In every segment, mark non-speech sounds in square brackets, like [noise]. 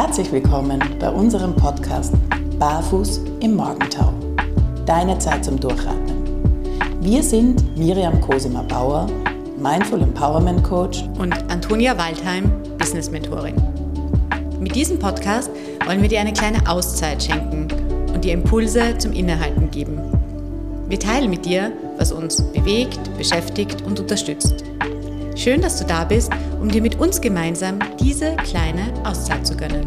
Herzlich willkommen bei unserem Podcast Barfuß im Morgentau. Deine Zeit zum Durchatmen. Wir sind Miriam Cosima Bauer, Mindful Empowerment Coach und Antonia Waldheim, Business Mentorin. Mit diesem Podcast wollen wir dir eine kleine Auszeit schenken und dir Impulse zum Innehalten geben. Wir teilen mit dir, was uns bewegt, beschäftigt und unterstützt. Schön, dass du da bist, um dir mit uns gemeinsam diese kleine Auszeit zu gönnen.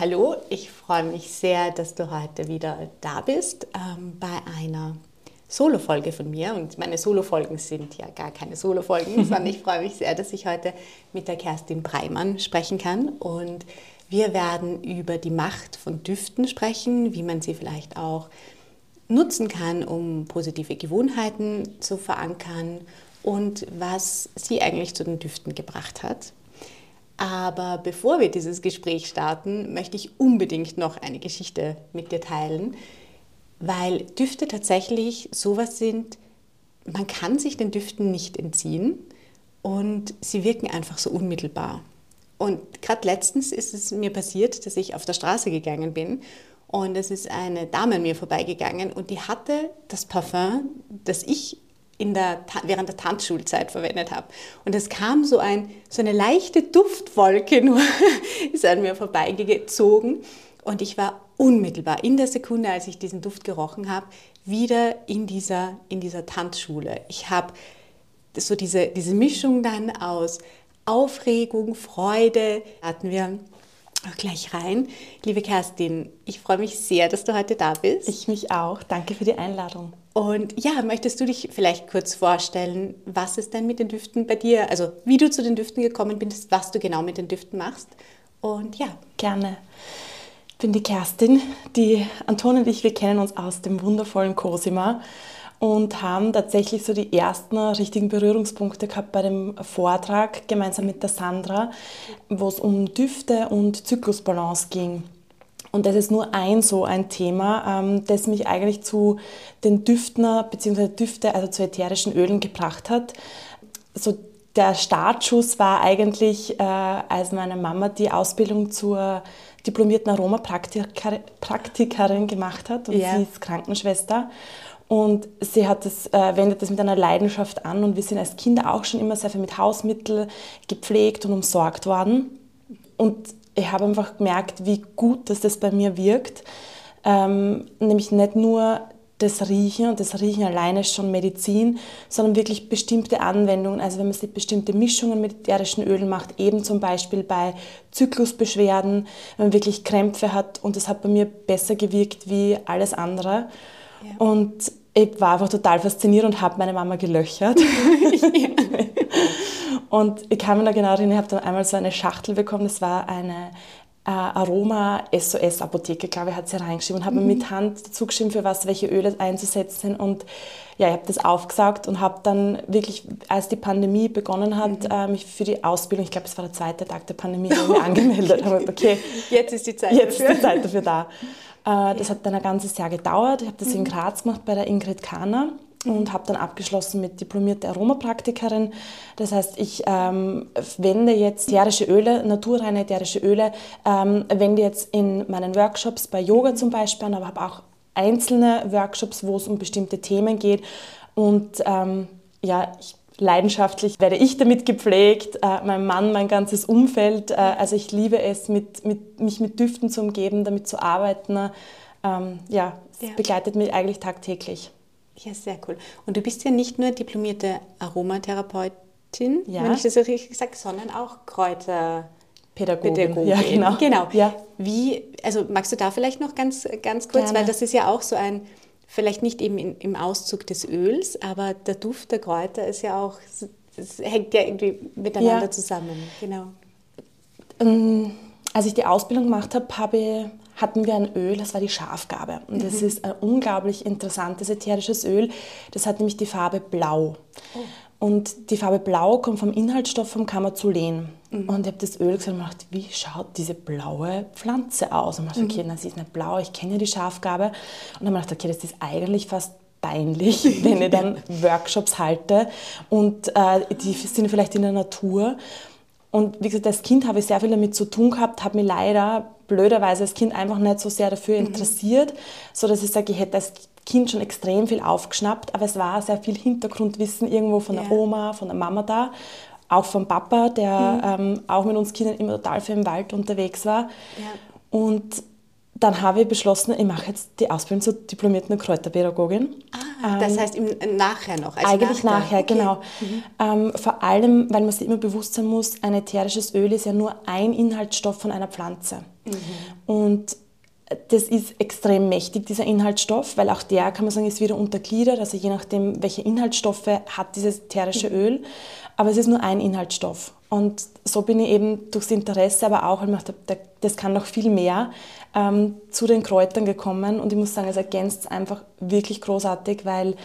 Hallo, ich freue mich sehr, dass du heute wieder da bist ähm, bei einer Solo-Folge von mir. Und meine Solo-Folgen sind ja gar keine Solo-Folgen, [laughs] sondern ich freue mich sehr, dass ich heute mit der Kerstin Breimann sprechen kann. Und wir werden über die Macht von Düften sprechen, wie man sie vielleicht auch nutzen kann, um positive Gewohnheiten zu verankern und was sie eigentlich zu den Düften gebracht hat. Aber bevor wir dieses Gespräch starten, möchte ich unbedingt noch eine Geschichte mit dir teilen, weil Düfte tatsächlich sowas sind, man kann sich den Düften nicht entziehen und sie wirken einfach so unmittelbar. Und gerade letztens ist es mir passiert, dass ich auf der Straße gegangen bin und es ist eine Dame an mir vorbeigegangen und die hatte das Parfum, das ich in der, während der Tanzschulzeit verwendet habe. Und es kam so, ein, so eine leichte Duftwolke nur, [laughs] ist an mir vorbeigezogen. Und ich war unmittelbar in der Sekunde, als ich diesen Duft gerochen habe, wieder in dieser, in dieser Tanzschule. Ich habe so diese, diese Mischung dann aus Aufregung, Freude, hatten wir gleich rein. Liebe Kerstin, ich freue mich sehr, dass du heute da bist. Ich mich auch. Danke für die Einladung. Und ja, möchtest du dich vielleicht kurz vorstellen, was ist denn mit den Düften bei dir, also wie du zu den Düften gekommen bist, was du genau mit den Düften machst? Und ja. Gerne. Ich bin die Kerstin. Die Anton und ich, wir kennen uns aus dem wundervollen Cosima und haben tatsächlich so die ersten richtigen Berührungspunkte gehabt bei dem Vortrag gemeinsam mit der Sandra, wo es um Düfte und Zyklusbalance ging. Und das ist nur ein so ein Thema, ähm, das mich eigentlich zu den Düften bzw. Düfte, also zu ätherischen Ölen gebracht hat. So der Startschuss war eigentlich, äh, als meine Mama die Ausbildung zur diplomierten Aromapraktikerin gemacht hat und ja. sie ist Krankenschwester. Und sie hat das, äh, wendet das mit einer Leidenschaft an und wir sind als Kinder auch schon immer sehr viel mit Hausmitteln gepflegt und umsorgt worden. Und ich habe einfach gemerkt, wie gut dass das bei mir wirkt. Ähm, nämlich nicht nur das Riechen und das Riechen alleine ist schon Medizin, sondern wirklich bestimmte Anwendungen. Also wenn man sich bestimmte Mischungen mit ätherischen Ölen macht, eben zum Beispiel bei Zyklusbeschwerden, wenn man wirklich Krämpfe hat und das hat bei mir besser gewirkt wie alles andere. Ja. Und ich war einfach total fasziniert und habe meine Mama gelöchert. [laughs] und ich kann mich da genau erinnern, ich habe dann einmal so eine Schachtel bekommen, das war eine äh, Aroma SOS Apotheke, glaube ich, hat sie reingeschrieben und habe mhm. mit Hand dazu geschrieben, für was welche Öle einzusetzen und ja, ich habe das aufgesagt und habe dann wirklich, als die Pandemie begonnen hat, mhm. äh, mich für die Ausbildung, ich glaube, es war der zweite Tag der Pandemie, [laughs] angemeldet. habe okay, jetzt ist die Zeit jetzt dafür. Ist die Zeit dafür da. Äh, das hat dann ein ganzes Jahr gedauert. Ich habe das mhm. in Graz gemacht bei der Ingrid Kahner und habe dann abgeschlossen mit diplomierte Aromapraktikerin. Das heißt, ich ähm, wende jetzt ätherische Öle, naturreine ätherische Öle, ähm, wende jetzt in meinen Workshops bei Yoga zum Beispiel an, aber habe auch einzelne Workshops, wo es um bestimmte Themen geht. Und ähm, ja, ich leidenschaftlich werde ich damit gepflegt, äh, mein Mann, mein ganzes Umfeld. Äh, also ich liebe es, mit, mit, mich mit Düften zu umgeben, damit zu arbeiten. Ähm, ja, es ja. begleitet mich eigentlich tagtäglich. Ja, sehr cool. Und du bist ja nicht nur diplomierte Aromatherapeutin, ja. wenn ich das richtig sage, sondern auch Kräuter. Pädagogin. Ja, genau. genau. Ja. Wie, also magst du da vielleicht noch ganz, ganz kurz, Gerne. weil das ist ja auch so ein, vielleicht nicht eben in, im Auszug des Öls, aber der Duft der Kräuter ist ja auch, es hängt ja irgendwie miteinander ja. zusammen. Genau. Ähm, als ich die Ausbildung gemacht habe, habe hatten wir ein Öl, das war die Schafgabe. Und das mhm. ist ein unglaublich interessantes ätherisches Öl. Das hat nämlich die Farbe Blau. Oh. Und die Farbe Blau kommt vom Inhaltsstoff vom Kamazulen. Mhm. Und ich habe das Öl gesehen und gedacht, wie schaut diese blaue Pflanze aus? Und ich dachte, mhm. okay, das ist nicht blau, ich kenne ja die Schafgabe. Und dann habe ich gedacht, okay, das ist eigentlich fast peinlich, [laughs] wenn ich dann [laughs] Workshops halte und äh, die sind vielleicht in der Natur. Und wie gesagt, als Kind habe ich sehr viel damit zu tun gehabt, habe mich leider blöderweise als Kind einfach nicht so sehr dafür mhm. interessiert, so dass ich sage, ich hätte als Kind schon extrem viel aufgeschnappt, aber es war sehr viel Hintergrundwissen irgendwo von der ja. Oma, von der Mama da, auch vom Papa, der mhm. ähm, auch mit uns Kindern immer total viel im Wald unterwegs war. Ja. Und dann habe ich beschlossen, ich mache jetzt die Ausbildung zur diplomierten Kräuterpädagogin. Ah, das ähm, heißt im, nachher noch? Also eigentlich nachher, nachher okay. genau. Mhm. Ähm, vor allem, weil man sich immer bewusst sein muss, ein ätherisches Öl ist ja nur ein Inhaltsstoff von einer Pflanze. Mhm. Und das ist extrem mächtig, dieser Inhaltsstoff, weil auch der, kann man sagen, ist wieder untergliedert, also je nachdem, welche Inhaltsstoffe hat dieses ätherische mhm. Öl. Aber es ist nur ein Inhaltsstoff. Und so bin ich eben durchs Interesse, aber auch, weil ich das kann noch viel mehr, ähm, zu den Kräutern gekommen. Und ich muss sagen, es ergänzt es einfach wirklich großartig, weil ja.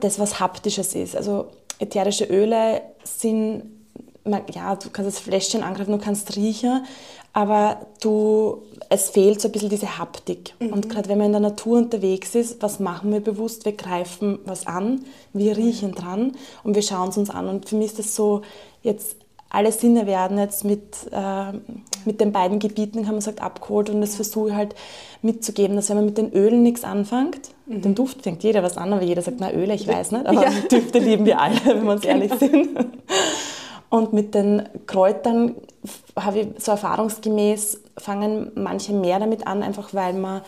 das was Haptisches ist. Also ätherische Öle sind, ja, du kannst das Fläschchen angreifen, du kannst riechen, aber du, es fehlt so ein bisschen diese Haptik. Mhm. Und gerade wenn man in der Natur unterwegs ist, was machen wir bewusst? Wir greifen was an, wir riechen dran und wir schauen es uns an. Und für mich ist das so, jetzt alle Sinne werden jetzt mit, äh, mit den beiden Gebieten, kann man sagen, abgeholt und das versuche ich halt mitzugeben, dass wenn man mit den Ölen nichts anfängt, mhm. mit dem Duft fängt jeder was an, aber jeder sagt, na Öle, ich weiß nicht, [laughs] aber ja. Düfte lieben wir alle, wenn wir uns genau. ehrlich sind. Und mit den Kräutern habe ich so erfahrungsgemäß, fangen manche mehr damit an, einfach weil man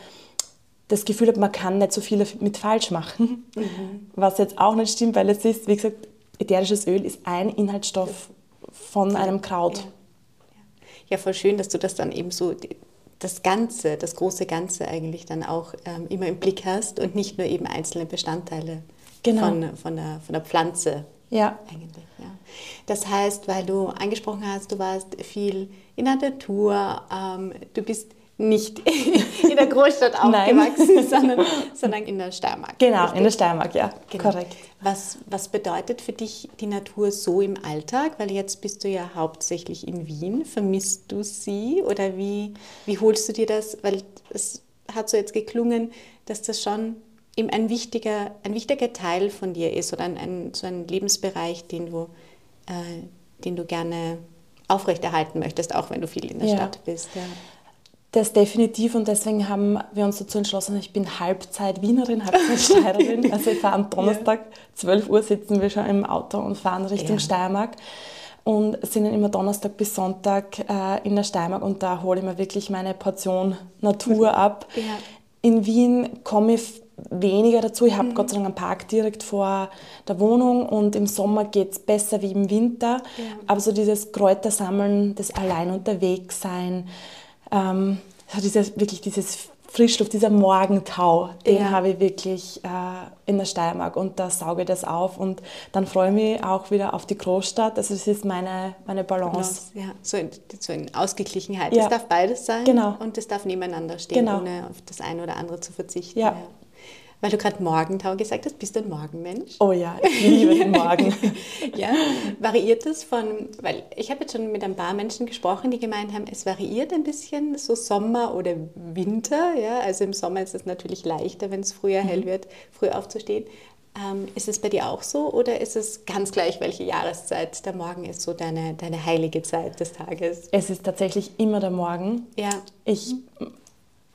das Gefühl hat, man kann nicht so viel mit falsch machen. Mhm. Was jetzt auch nicht stimmt, weil es ist, wie gesagt, ätherisches Öl ist ein Inhaltsstoff von einem Kraut. Ja. ja, voll schön, dass du das dann eben so, das Ganze, das große Ganze eigentlich dann auch ähm, immer im Blick hast und nicht nur eben einzelne Bestandteile genau. von, von, der, von der Pflanze. Ja. Eigentlich, ja. Das heißt, weil du angesprochen hast, du warst viel in der Natur, ähm, du bist nicht [laughs] in der Großstadt aufgewachsen, sondern, sondern in der Steiermark. Genau, richtig? in der Steiermark, ja, genau. korrekt. Was, was bedeutet für dich die Natur so im Alltag? Weil jetzt bist du ja hauptsächlich in Wien. Vermisst du sie oder wie, wie holst du dir das? Weil es hat so jetzt geklungen, dass das schon eben ein wichtiger, ein wichtiger Teil von dir ist oder ein, ein so ein Lebensbereich, den du, äh, den du gerne aufrechterhalten möchtest, auch wenn du viel in der ja. Stadt bist. Ja. Das definitiv und deswegen haben wir uns dazu entschlossen, ich bin Halbzeit Wienerin, Halbzeit Steirerin. [laughs] Also ich fahre am Donnerstag, ja. 12 Uhr sitzen wir schon im Auto und fahren Richtung ja. Steiermark und sind dann immer Donnerstag bis Sonntag äh, in der Steiermark und da hole ich mir wirklich meine Portion Natur ab. Ja. In Wien komme ich weniger dazu. Ich habe mhm. Gott sei Dank einen Park direkt vor der Wohnung und im Sommer geht es besser wie im Winter. Ja. Aber so dieses Kräutersammeln, das Allein unterwegs sein, ähm, dieses, wirklich dieses Frischluft, dieser Morgentau, den ja. habe ich wirklich äh, in der Steiermark und da sauge ich das auf und dann freue ich mich auch wieder auf die Großstadt. Also das ist meine, meine Balance. Ja, so in, so in Ausgeglichenheit. Ja. Es darf beides sein genau. und es darf nebeneinander stehen, genau. ohne auf das eine oder andere zu verzichten. Ja. Weil du gerade Morgentau gesagt hast, bist du ein Morgenmensch? Oh ja, ich liebe den Morgen. [laughs] ja, variiert das von, weil ich habe jetzt schon mit ein paar Menschen gesprochen, die gemeint haben, es variiert ein bisschen so Sommer oder Winter. Ja? Also im Sommer ist es natürlich leichter, wenn es früher hell mhm. wird, früh aufzustehen. Ähm, ist es bei dir auch so oder ist es ganz gleich, welche Jahreszeit der Morgen ist, so deine, deine heilige Zeit des Tages? Es ist tatsächlich immer der Morgen. Ja. Ich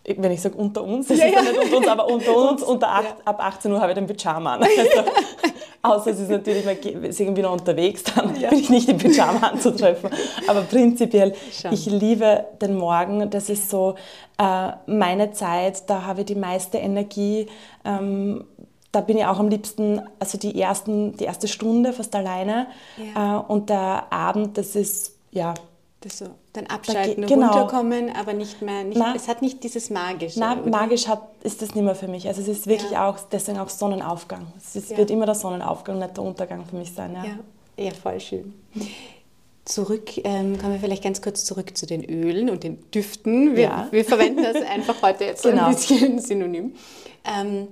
wenn ich sage unter uns, es ja, ist ja nicht unter uns, aber unter [laughs] uns, unter acht, ja. ab 18 Uhr habe ich den Pyjama an. [laughs] Also, außer es ist natürlich, man ist irgendwie noch unterwegs, dann ja. bin ich nicht im Pyjama anzutreffen. Aber prinzipiell, Schon. ich liebe den Morgen. Das ist so äh, meine Zeit, da habe ich die meiste Energie. Ähm, da bin ich auch am liebsten, also die, ersten, die erste Stunde fast alleine. Äh, und der Abend, das ist, ja, das so dann abschalten, da, genau. runterkommen, aber nicht mehr, nicht, na, es hat nicht dieses Magische. Na, magisch hat, ist das nicht mehr für mich. Also es ist wirklich ja. auch, deswegen auch Sonnenaufgang. Es ist, ja. wird immer der Sonnenaufgang, nicht der Untergang für mich sein. Ja, ja. voll schön. Zurück, ähm, kommen wir vielleicht ganz kurz zurück zu den Ölen und den Düften. Wir, wir verwenden das [laughs] einfach heute jetzt genau. ein bisschen synonym. Ähm,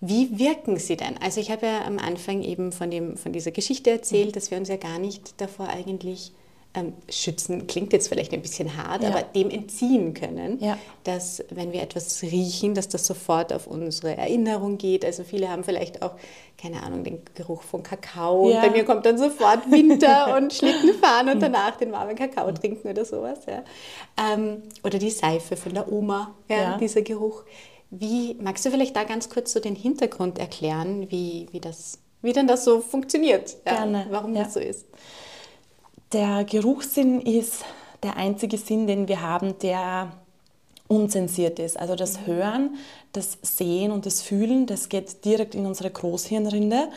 wie wirken sie denn? Also ich habe ja am Anfang eben von, dem, von dieser Geschichte erzählt, mhm. dass wir uns ja gar nicht davor eigentlich ähm, schützen, klingt jetzt vielleicht ein bisschen hart, Ja. aber dem entziehen können, Ja. dass wenn wir etwas riechen, dass das sofort auf unsere Erinnerung geht. Also viele haben vielleicht auch, keine Ahnung, den Geruch von Kakao. Ja. Und bei mir kommt dann sofort Winter [laughs] und Schlitten fahren und danach den warmen Kakao trinken oder sowas. Ähm, oder die Seife von der Oma, dieser Geruch. Wie, magst du vielleicht da ganz kurz so den Hintergrund erklären, wie, wie, das, wie denn das so funktioniert? Gerne, Warum das so ist? Der Geruchssinn ist der einzige Sinn, den wir haben, der unzensiert ist. Also das Hören, das Sehen und das Fühlen, das geht direkt in unsere Großhirnrinde.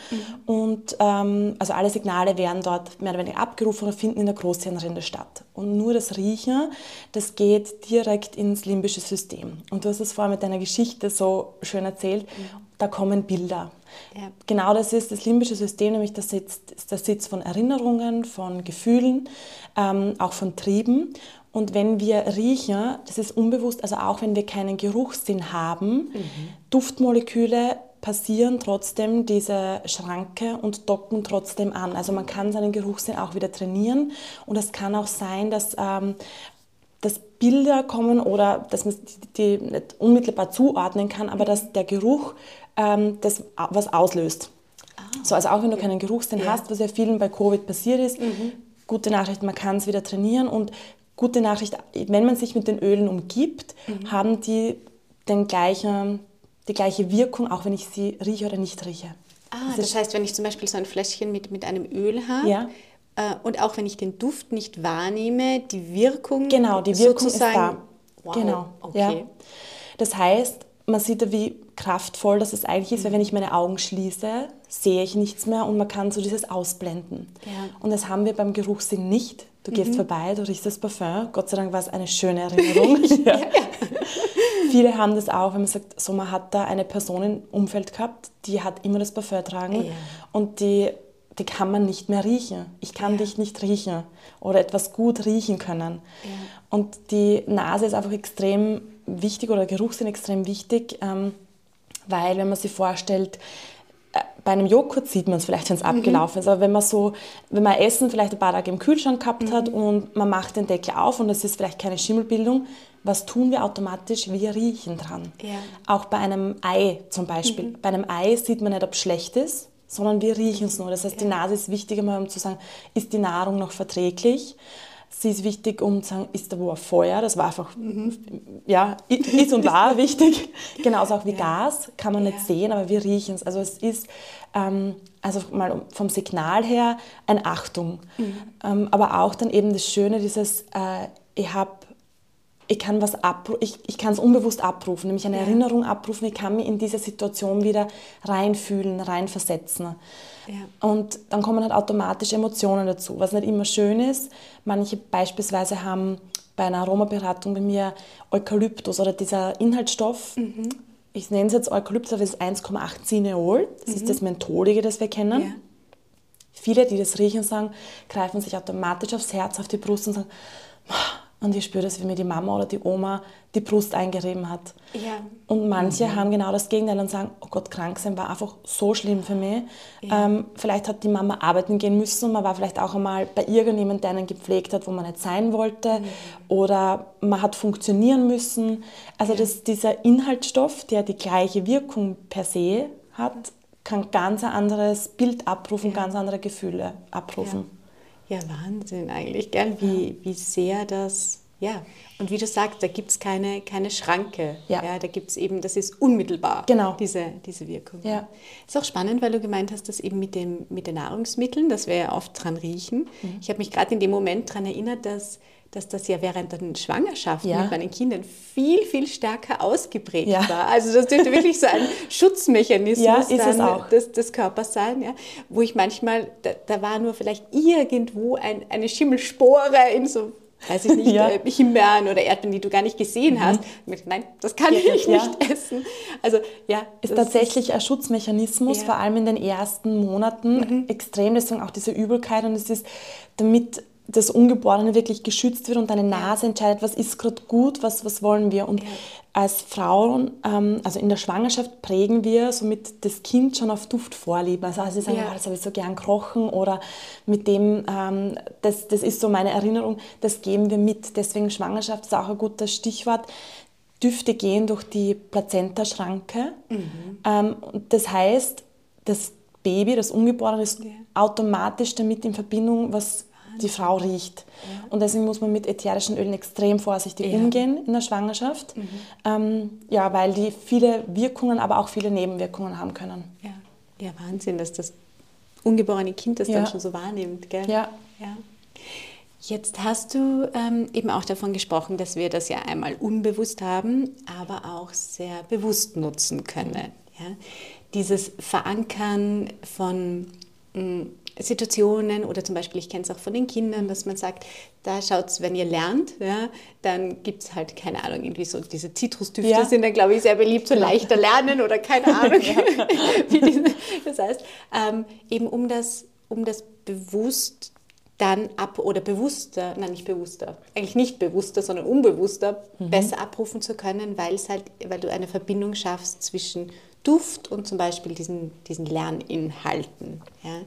Und ähm, also alle Signale werden dort mehr oder weniger abgerufen und finden in der Großhirnrinde statt. Und nur das Riechen, das geht direkt ins limbische System. Und du hast es vorher mit deiner Geschichte so schön erzählt, da kommen Bilder. Ja. Genau das ist das limbische System, nämlich der Sitz, der Sitz von Erinnerungen, von Gefühlen, ähm, auch von Trieben. Und wenn wir riechen, das ist unbewusst, also auch wenn wir keinen Geruchssinn haben, Duftmoleküle passieren trotzdem diese Schranke und docken trotzdem an. Also man kann seinen Geruchssinn auch wieder trainieren. Und es kann auch sein, dass ähm, dass Bilder kommen oder dass man die, die nicht unmittelbar zuordnen kann, aber dass der Geruch das a- was auslöst. So, also auch wenn du keinen Geruchssinn Ja. hast, was ja vielen bei Covid passiert ist, gute Nachricht, man kann es wieder trainieren und gute Nachricht, wenn man sich mit den Ölen umgibt, haben die den gleichen, die gleiche Wirkung, auch wenn ich sie rieche oder nicht rieche. Ah, Das das, heißt, wenn ich zum Beispiel so ein Fläschchen mit, mit einem Öl habe Ja. äh, und auch wenn ich den Duft nicht wahrnehme, die Wirkung Genau, die Wirkung ist da. Wow, Genau. okay. Ja. Das heißt, man sieht ja, wie kraftvoll das es eigentlich ist, weil wenn ich meine Augen schließe, sehe ich nichts mehr und man kann so dieses ausblenden. Ja. Und das haben wir beim Geruchssinn nicht. Du Mhm. gehst vorbei, du riechst das Parfum. Gott sei Dank war es eine schöne Erinnerung. [laughs] ja. [laughs] Viele haben das auch, wenn man sagt, so man hat da eine Person im Umfeld gehabt, die hat immer das Parfum tragen Ja. und die, die kann man nicht mehr riechen. Ich kann dich nicht riechen oder etwas gut riechen können. Und die Nase ist einfach extrem wichtig oder Geruchssinn extrem wichtig, ähm, weil wenn man sich vorstellt, äh, bei einem Joghurt sieht man es vielleicht, wenn es abgelaufen ist, aber wenn man so, wenn man Essen vielleicht ein paar Tage im Kühlschrank gehabt hat und man macht den Deckel auf und es ist vielleicht keine Schimmelbildung, was tun wir automatisch? Wir riechen dran. Ja. Auch bei einem Ei zum Beispiel. Bei einem Ei sieht man nicht, ob es schlecht ist, sondern wir riechen es nur. Das heißt, die Nase ist wichtig, einmal, um zu sagen, ist die Nahrung noch verträglich? Sie ist wichtig, um zu sagen, ist da wo ein Feuer? Das war einfach, ja, i- ist und war [laughs] wichtig. Genauso auch wie Gas, kann man nicht Ja. sehen, aber wir riechen es. Also es ist, ähm, also mal vom Signal her, eine Achtung. Ähm, aber auch dann eben das Schöne, dieses, äh, ich habe ich kann was abru ich, ich kann es unbewusst abrufen, nämlich eine Erinnerung abrufen. Ich kann mich in diese Situation wieder reinfühlen, reinversetzen. Ja. Und dann kommen halt automatisch Emotionen dazu, was nicht immer schön ist. Manche beispielsweise haben bei einer Aromaberatung bei mir Eukalyptus oder dieser Inhaltsstoff. Ich nenne es jetzt Eukalyptus, aber es ist 1,8 Cineol. Das ist das Mentholige, das wir kennen. Ja. Viele, die das riechen, sagen, greifen sich automatisch aufs Herz, auf die Brust und sagen, und ich spüre das, wie mir die Mama oder die Oma die Brust eingerieben hat. Ja. Und manche haben genau das Gegenteil und sagen, oh Gott, krank sein war einfach so schlimm für mich. Ähm, vielleicht hat die Mama arbeiten gehen müssen und man war vielleicht auch einmal bei irgendjemandem, der einen gepflegt hat, wo man nicht sein wollte. Oder man hat funktionieren müssen. Also das, dieser Inhaltsstoff, der die gleiche Wirkung per se hat, kann ganz ein anderes Bild abrufen, ganz andere Gefühle abrufen. Ja, Wahnsinn eigentlich, gell? Wie, wie sehr das, ja, und wie du sagst, da gibt es keine, keine Schranke. Ja. da gibt es eben, das ist unmittelbar, Genau. diese, diese Wirkung. Ja. Ist auch spannend, weil du gemeint hast, dass eben mit, dem, mit den Nahrungsmitteln, dass wir ja oft dran riechen. Mhm. Ich habe mich gerade in dem Moment daran erinnert, dass, dass das ja während der Schwangerschaft Ja. mit meinen Kindern viel, viel stärker ausgeprägt Ja. war. Also das dürfte wirklich so ein [laughs] Schutzmechanismus Ja. Des, des Körpers sein, ja? wo ich manchmal, da, da war nur vielleicht irgendwo ein, eine Schimmelspore in so, weiß ich nicht, [laughs] Ja. Mhm. äh, Himbeeren oder Erdbeeren, die du gar nicht gesehen hast. Und ich, nein, das kann Ja, ich ja. nicht [laughs] essen. Also ja, ist tatsächlich ein Schutzmechanismus. Mhm. vor allem in den ersten Monaten, extrem. Deswegen auch diese Übelkeit und es ist, damit das Ungeborene wirklich geschützt wird und deine Nase entscheidet, was ist gerade gut, was, was wollen wir. Und ja. als Frauen, ähm, also in der Schwangerschaft prägen wir somit das Kind schon auf Duft vorlieben. Also, also sie sagen, ja. oh, das habe ich so gern krochen oder mit dem, ähm, das, das ist so meine Erinnerung, das geben wir mit. Deswegen Schwangerschaft ist auch ein gutes Stichwort. Düfte gehen durch die Plazentaschranke. Mhm. Ähm, das heißt, das Baby, das Ungeborene, ist ja. automatisch damit in Verbindung, was die Frau riecht. Ja. Und deswegen muss man mit ätherischen Ölen extrem vorsichtig ja. umgehen in der Schwangerschaft. Mhm. Ähm, ja, weil die viele Wirkungen, aber auch viele Nebenwirkungen haben können. Ja, ja Wahnsinn, dass das ungeborene Kind das dann schon so wahrnimmt. Gell? Ja. ja. Jetzt hast du ähm, eben auch davon gesprochen, dass wir das ja einmal unbewusst haben, aber auch sehr bewusst nutzen können. Ja? Dieses Verankern von mh, mm, Situationen oder zum Beispiel, ich kenne es auch von den Kindern, dass man sagt, da schaut es, wenn ihr lernt, ja, dann gibt es halt, keine Ahnung, irgendwie so diese Zitrusdüfte ja. sind dann, glaube ich, sehr beliebt, so leichter lernen oder keine [laughs] Ahnung. [laughs] das heißt, ähm, eben um das, um das bewusst dann ab oder bewusster, nein nicht bewusster, eigentlich nicht bewusster, sondern unbewusster mhm. besser abrufen zu können, weil es halt, weil du eine Verbindung schaffst zwischen Duft und zum Beispiel diesen, diesen Lerninhalten. Ja.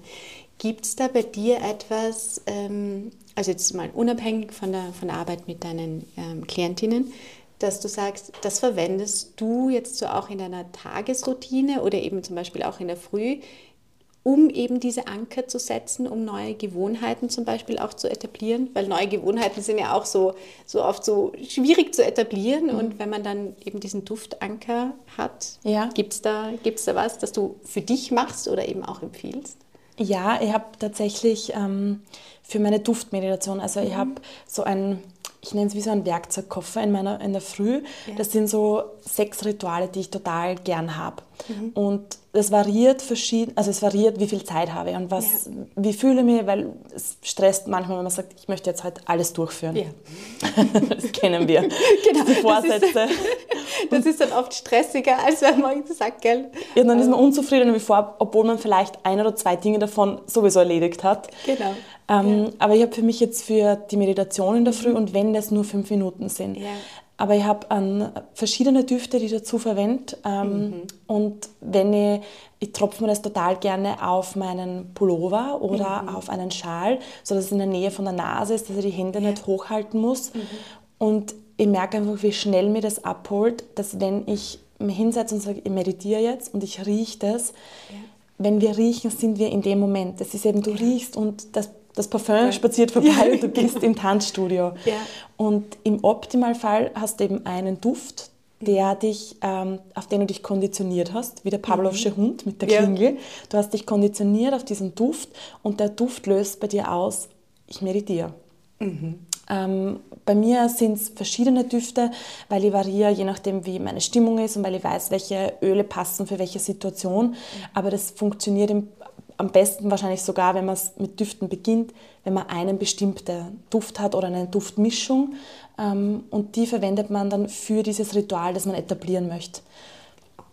Gibt es da bei dir etwas, ähm, also jetzt mal unabhängig von der, von der Arbeit mit deinen ähm, Klientinnen, dass du sagst, das verwendest du jetzt so auch in deiner Tagesroutine oder eben zum Beispiel auch in der Früh, um eben diese Anker zu setzen, um neue Gewohnheiten zum Beispiel auch zu etablieren, weil neue Gewohnheiten sind ja auch so, so oft so schwierig zu etablieren mhm. und wenn man dann eben diesen Duftanker hat, ja. gibt es da, gibt's da was, das du für dich machst oder eben auch empfiehlst? Ja, ich habe tatsächlich ähm, für meine Duftmeditation, also mhm. ich habe so ein ich nenne es wie so ein Werkzeugkoffer in, meiner, in der Früh. Ja. Das sind so sechs Rituale, die ich total gern habe. Mhm. Und es variiert verschieden, also es variiert, wie viel Zeit habe ich und was, ja. wie fühle ich mich, weil es stresst manchmal, wenn man sagt, ich möchte jetzt halt alles durchführen. Ja. [laughs] das kennen wir. [laughs] genau. Die Vorsätze. [laughs] Das ist, dann oft stressiger, als wenn man sagt, gell? Ja, dann ist man unzufriedener wie vor, obwohl man vielleicht ein oder zwei Dinge davon sowieso erledigt hat. Genau. Ähm, ja. Aber ich habe für mich jetzt für die Meditation in der Früh mhm. und wenn das nur fünf Minuten sind. Ja. Aber ich habe ähm, verschiedene Düfte, die ich dazu verwende. Ähm, mhm. Und wenn ich, ich tropfe mir das total gerne auf meinen Pullover oder mhm. auf einen Schal, sodass es in der Nähe von der Nase ist, dass ich die Hände ja. nicht hochhalten muss. Mhm. Und ich merke einfach, wie schnell mir das abholt, dass wenn ich mich hinsetze und sage, ich meditiere jetzt und ich rieche das, ja. wenn wir riechen, sind wir in dem Moment. Das ist eben, du riechst und das das Parfum ja. spaziert vorbei ja. und du bist im Tanzstudio. Und im Optimalfall hast du eben einen Duft, der dich, ähm, auf den du dich konditioniert hast, wie der Pavlovsche mhm. Hund mit der Klingel. Du hast dich konditioniert auf diesen Duft und der Duft löst bei dir aus, ich meditiere. Mhm. Ähm, bei mir sind es verschiedene Düfte, weil ich variiere, je nachdem, wie meine Stimmung ist und weil ich weiß, welche Öle passen für welche Situation. Aber das funktioniert im am besten wahrscheinlich sogar, wenn man es mit Düften beginnt, wenn man einen bestimmten Duft hat oder eine Duftmischung. Ähm, und die verwendet man dann für dieses Ritual, das man etablieren möchte.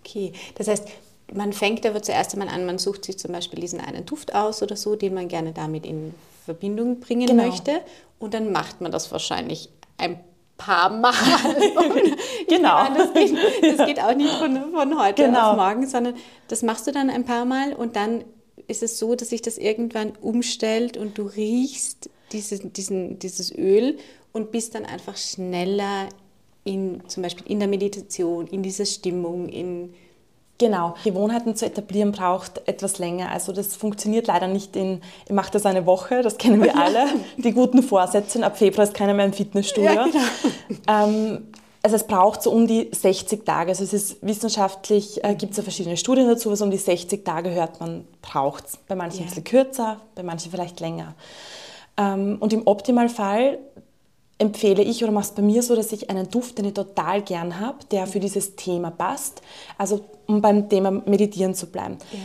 Okay, das heißt, man fängt aber zuerst einmal an, man sucht sich zum Beispiel diesen einen Duft aus oder so, den man gerne damit in Verbindung bringen genau. möchte. Und dann macht man das wahrscheinlich ein paar Mal. [laughs] genau. Meine, das, geht, das, geht, auch nicht von, von heute genau. auf morgen, sondern das machst du dann ein paar Mal und dann ist es so, dass sich das irgendwann umstellt und du riechst diese, diesen, dieses Öl und bist dann einfach schneller in zum Beispiel in der Meditation, in dieser Stimmung, in Genau, Gewohnheiten zu etablieren braucht etwas länger. Also das funktioniert leider nicht in, ich mache das eine Woche, das kennen wir [laughs] alle. Die guten Vorsätze, ab Februar ist keiner mehr im Fitnessstudio. Ja, genau. ähm, also es braucht so um die 60 Tage. Also es ist wissenschaftlich, äh, gibt es ja verschiedene Studien dazu, was um die 60 Tage hört man, braucht es. Bei manchen yeah. ein bisschen kürzer, bei manchen vielleicht länger. Ähm, und im Optimalfall empfehle ich oder mache es bei mir so, dass ich einen Duft, den ich total gern habe, der für dieses Thema passt. Also um beim Thema Meditieren zu bleiben. Yeah.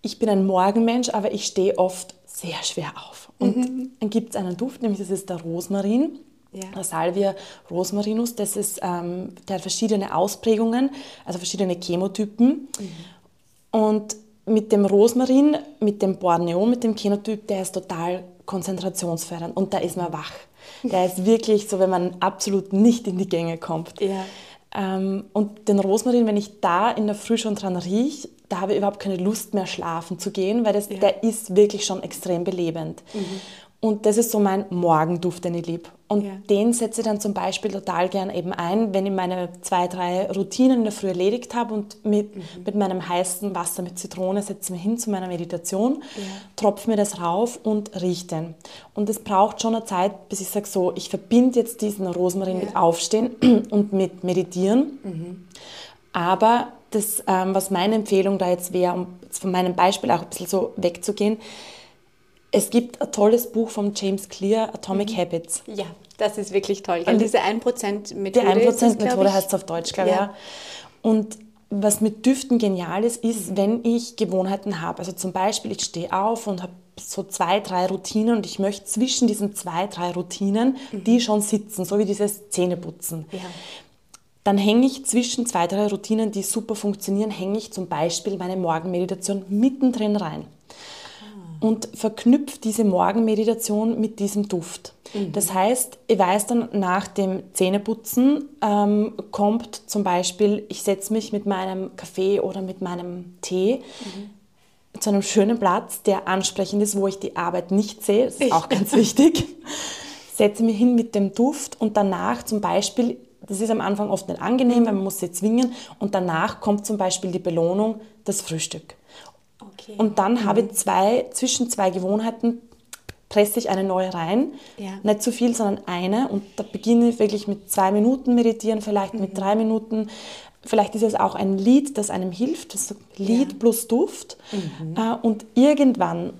Ich bin ein Morgenmensch, aber ich stehe oft sehr schwer auf. Und mhm. dann gibt es einen Duft, nämlich das ist der Rosmarin. Ja. Salvia rosmarinus, das ist, ähm, der hat verschiedene Ausprägungen, also verschiedene Chemotypen. Mhm. Und mit dem Rosmarin, mit dem Borneo, mit dem Chenotyp, der ist total konzentrationsfördernd und da ist man wach. Der ist wirklich so, wenn man absolut nicht in die Gänge kommt. Ja. Ähm, und den Rosmarin, wenn ich da in der Früh schon dran rieche, da habe ich überhaupt keine Lust mehr schlafen zu gehen, weil das, Ja. der ist wirklich schon extrem belebend. Und das ist so mein Morgenduft, den ich liebe. Und Ja. den setze ich dann zum Beispiel total gern eben ein, wenn ich meine zwei, drei Routinen in der Früh erledigt habe und mit, mit meinem heißen Wasser mit Zitrone setze ich mich hin zu meiner Meditation, tropfe mir das rauf und rieche den. Und es braucht schon eine Zeit, bis ich sage so, ich verbinde jetzt diesen Rosmarin mit Aufstehen [clears throat] und mit Meditieren. Aber das, ähm, was meine Empfehlung da jetzt wäre, um von meinem Beispiel auch ein bisschen so wegzugehen, es gibt ein tolles Buch von James Clear, Atomic Habits. Ja, das ist wirklich toll. Und Diese 1%-Methode. Die ist es, glaub 1%-Methode ich. heißt es auf Deutsch, glaube ich. Ja. Ja. Und was mit Düften genial ist, ist, wenn ich Gewohnheiten habe. Also zum Beispiel, ich stehe auf und habe so zwei, drei Routinen und ich möchte zwischen diesen zwei, drei Routinen, die schon sitzen, so wie dieses Zähneputzen. Ja. Dann hänge ich zwischen zwei, drei Routinen, die super funktionieren, hänge ich zum Beispiel meine Morgenmeditation mittendrin rein und verknüpfe diese Morgenmeditation mit diesem Duft. Das heißt, ich weiß dann nach dem Zähneputzen ähm, kommt zum Beispiel, ich setze mich mit meinem Kaffee oder mit meinem Tee zu einem schönen Platz, der ansprechend ist, wo ich die Arbeit nicht sehe. Das ist auch ganz wichtig. Setze mich hin mit dem Duft und danach zum Beispiel, das ist am Anfang oft nicht angenehm, weil man muss sie zwingen und danach kommt zum Beispiel die Belohnung, das Frühstück. Okay. Und dann habe ich zwei, zwischen zwei Gewohnheiten presse ich eine neue rein. Ja. Nicht zu viel, sondern eine. Und da beginne ich wirklich mit zwei Minuten meditieren, vielleicht Mhm. mit drei Minuten. Vielleicht ist es auch ein Lied, das einem hilft. Das Lied Ja. plus Duft. Mhm. Äh, Und irgendwann,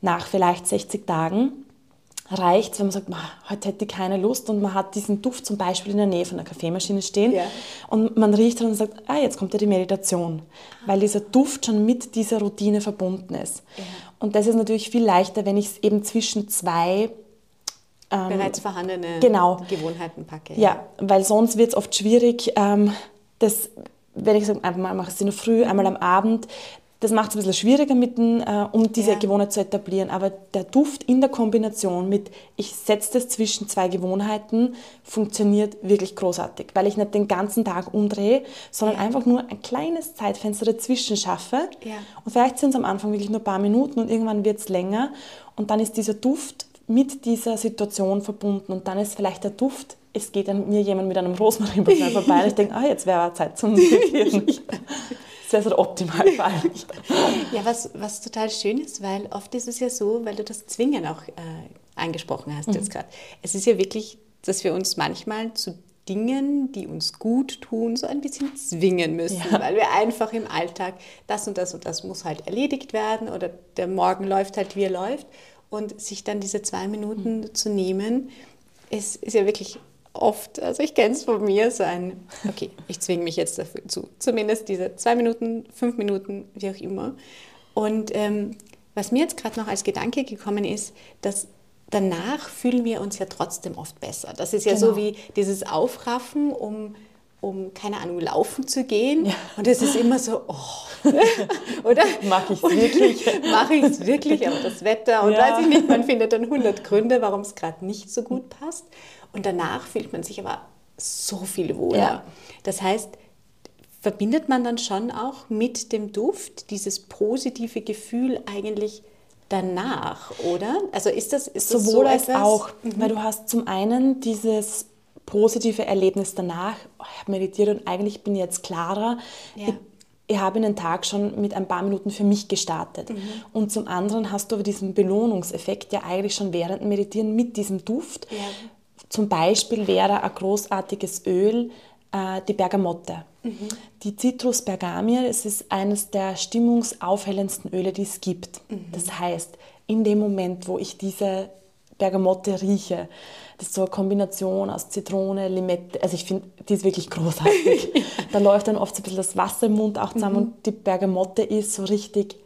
nach vielleicht 60 Tagen, reicht wenn man sagt, "Ma, heute hätte ich keine Lust und man hat diesen Duft zum Beispiel in der Nähe von der Kaffeemaschine stehen Ja. und man riecht dann und sagt, ah, jetzt kommt ja die Meditation, weil dieser Duft schon mit dieser Routine verbunden ist. Und das ist natürlich viel leichter, wenn ich es eben zwischen zwei Bereits vorhandene genau. Gewohnheiten packe. ja, weil sonst wird es oft schwierig, ähm, das, wenn ich sage, einmal mache ich es in der Früh, einmal am Abend, das macht es ein bisschen schwieriger, mit dem, äh, um diese Ja. Gewohnheit zu etablieren. Aber der Duft in der Kombination mit, ich setze das zwischen zwei Gewohnheiten, funktioniert wirklich großartig, weil ich nicht den ganzen Tag umdrehe, sondern einfach nur ein kleines Zeitfenster dazwischen schaffe. Ja. Und vielleicht sind es am Anfang wirklich nur ein paar Minuten und irgendwann wird es länger. Und dann ist dieser Duft mit dieser Situation verbunden. Und dann ist vielleicht der Duft, es geht an mir jemand mit einem Rosmarinparfum [laughs] vorbei und ich denke, ah, jetzt wäre Zeit zum [laughs] Meditieren. Das wäre so der Optimalfall. Ja, was, was total schön ist, weil oft ist es ja so, weil du das Zwingen auch äh, angesprochen hast jetzt gerade. Es ist ja wirklich, dass wir uns manchmal zu Dingen, die uns gut tun, so ein bisschen zwingen müssen, Ja. weil wir einfach im Alltag das und das und das muss halt erledigt werden oder der Morgen läuft halt, wie er läuft. Und sich dann diese zwei Minuten zu nehmen, ist, ist ja wirklich oft, also ich kenne es von mir, so ein, okay, ich zwinge mich jetzt dafür zu. Zumindest diese zwei Minuten, fünf Minuten, wie auch immer. Und ähm, was mir jetzt gerade noch als Gedanke gekommen ist, dass danach fühlen wir uns ja trotzdem oft besser. Das ist ja so Genau. wie dieses Aufraffen, um, um, keine Ahnung, laufen zu gehen. Ja. Und es ist immer so, oh, [laughs] oder? Mache ich's Und wirklich? [laughs] Mache ich es wirklich, aber das Wetter und Ja. weiß ich nicht, man findet dann 100 Gründe, warum es gerade nicht so gut passt. Und danach fühlt man sich aber so viel wohler. Ja. Das heißt, verbindet man dann schon auch mit dem Duft dieses positive Gefühl eigentlich danach, oder? Also ist das, ist das Sowohl so als etwas? Mhm. auch, weil du hast zum einen dieses positive Erlebnis danach, oh, ich habe meditiert und eigentlich bin ich jetzt klarer. Ja. Ich, ich habe den Tag schon mit ein paar Minuten für mich gestartet. Mhm. Und zum anderen hast du aber diesen Belohnungseffekt ja eigentlich schon während dem Meditieren mit diesem Duft. Ja. Zum Beispiel wäre ein großartiges Öl äh, die Bergamotte. Mhm. Die Citrus bergamia, es ist eines der stimmungsaufhellendsten Öle, die es gibt. Mhm. Das heißt, in dem Moment, wo ich diese Bergamotte rieche, das ist so eine Kombination aus Zitrone, Limette, also ich finde, die ist wirklich großartig. [laughs] da läuft dann oft so ein bisschen das Wasser im Mund auch zusammen Mhm. und die Bergamotte ist so richtig